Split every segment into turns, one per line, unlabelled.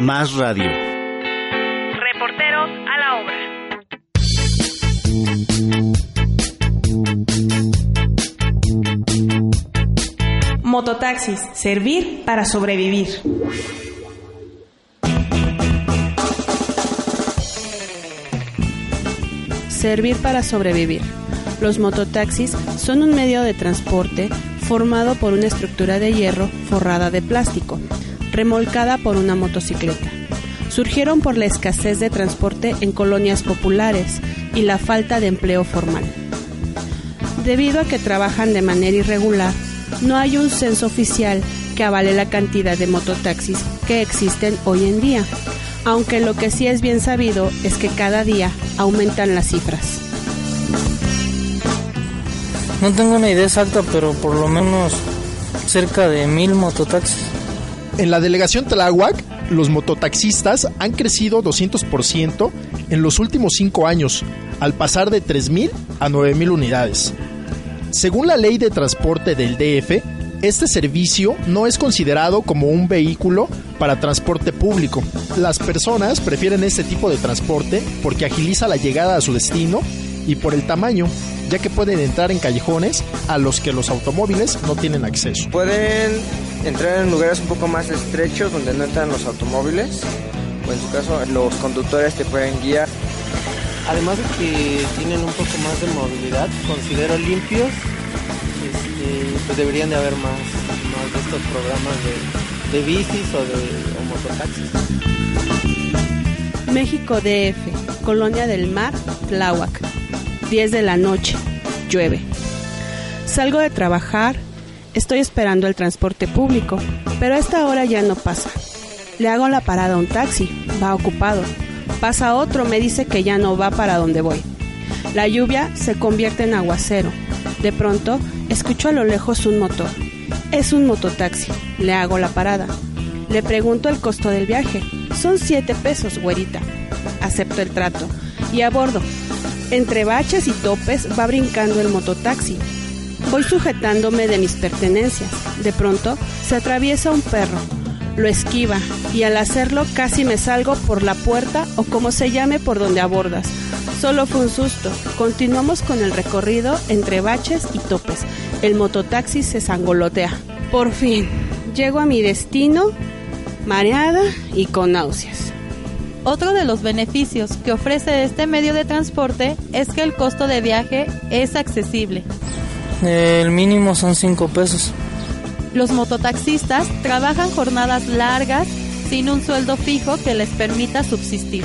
Más radio.
Reporteros a la obra. Mototaxis, servir para sobrevivir.
Servir para sobrevivir. Los mototaxis son un medio de transporte formado por una estructura de hierro forrada de plástico, remolcada por una motocicleta. Surgieron por la escasez de transporte en colonias populares y la falta de empleo formal. Debido a que trabajan de manera irregular, no hay un censo oficial que avale la cantidad de mototaxis que existen hoy en día, aunque lo que sí es bien sabido es que cada día aumentan las cifras.
No tengo una idea exacta, pero por lo menos cerca de mil mototaxis.
En la delegación Tláhuac, los mototaxistas han crecido 200% en los últimos cinco años, al pasar de 3.000 a 9.000 unidades. Según la ley de transporte del DF, este servicio no es considerado como un vehículo para transporte público. Las personas prefieren este tipo de transporte porque agiliza la llegada a su destino y por el tamaño, ya que pueden entrar en callejones a los que los automóviles no tienen acceso.
Pueden entrar en lugares un poco más estrechos donde no entran los automóviles o en su caso los conductores te pueden guiar.
Además de que tienen un poco más de movilidad, considero limpios, este, pues deberían de haber más, más de estos programas de, de bicis o de o mototaxis.
México DF, Colonia del Mar, Tláhuac. 10 de la noche, llueve. Salgo de trabajar, estoy esperando el transporte público, pero a esta hora ya no pasa. Le hago la parada a un taxi, va ocupado. Pasa otro, me dice que ya no va para donde voy. La lluvia se convierte en aguacero. De pronto, escucho a lo lejos un motor. Es un mototaxi. Le hago la parada. Le pregunto el costo del viaje. Son siete pesos, güerita. Acepto el trato. Y a bordo, entre baches y topes va brincando el mototaxi. Voy sujetándome de mis pertenencias. De pronto se atraviesa un perro. Lo esquiva y al hacerlo casi me salgo por la puerta o como se llame por donde abordas. Solo fue un susto. Continuamos con el recorrido entre baches y topes. El mototaxi se sangolotea. Por fin, llego a mi destino mareada y con náuseas.
Otro de los beneficios que ofrece este medio de transporte es que el costo de viaje es accesible.
El mínimo son 5 pesos.
Los mototaxistas trabajan jornadas largas sin un sueldo fijo que les permita subsistir.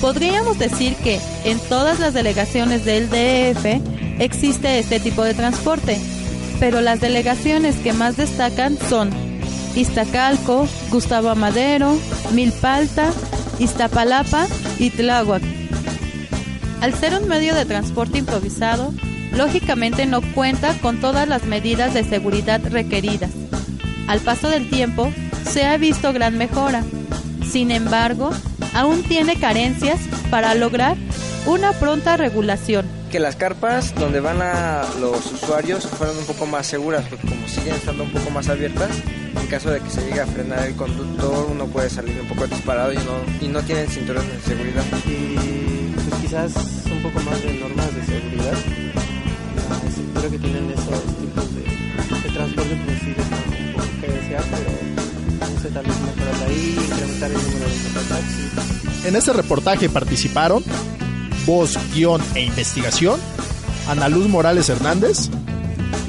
Podríamos decir que en todas las delegaciones del DF existe este tipo de transporte, pero las delegaciones que más destacan son Iztacalco, Gustavo Amadero, Milpalta, Iztapalapa y Tláhuac. Al ser un medio de transporte improvisado, lógicamente no cuenta con todas las medidas de seguridad requeridas. Al paso del tiempo, se ha visto gran mejora. Sin embargo, aún tiene carencias para lograr una pronta regulación.
Que las carpas donde van a los usuarios fueran un poco más seguras, porque como siguen estando un poco más abiertas, en caso de que se llegue a frenar el conductor, uno puede salir un poco disparado y no, y no tienen cinturones de seguridad.
Y pues quizás un poco más de normas de seguridad. Ah, creo que tienen esos tipos de, de transporte, pues sí dejan un poco que desear, pero no sé, tal vez mejorar ahí, incrementar el número de mototaxis.
En este reportaje participaron voz, guion e investigación, Ana Luz Morales Hernández,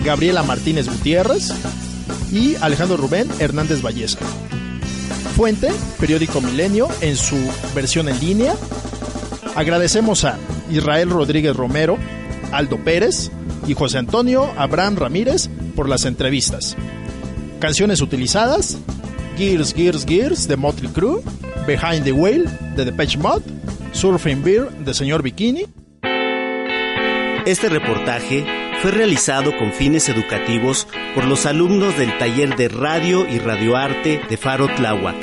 Gabriela Martínez Gutiérrez y Alejandro Rubén Hernández Valleza. Fuente, periódico Milenio en su versión en línea. Agradecemos a Israel Rodríguez Romero, Aldo Pérez y José Antonio Abraham Ramírez por las entrevistas. Canciones utilizadas: Gears, Gears, Gears de Motley Crue, Behind the Whale de Depeche Mode, Surfing Beer de Señor Bikini.
Este reportaje fue realizado con fines educativos por los alumnos del taller de radio y radioarte de Faro Tláhuac.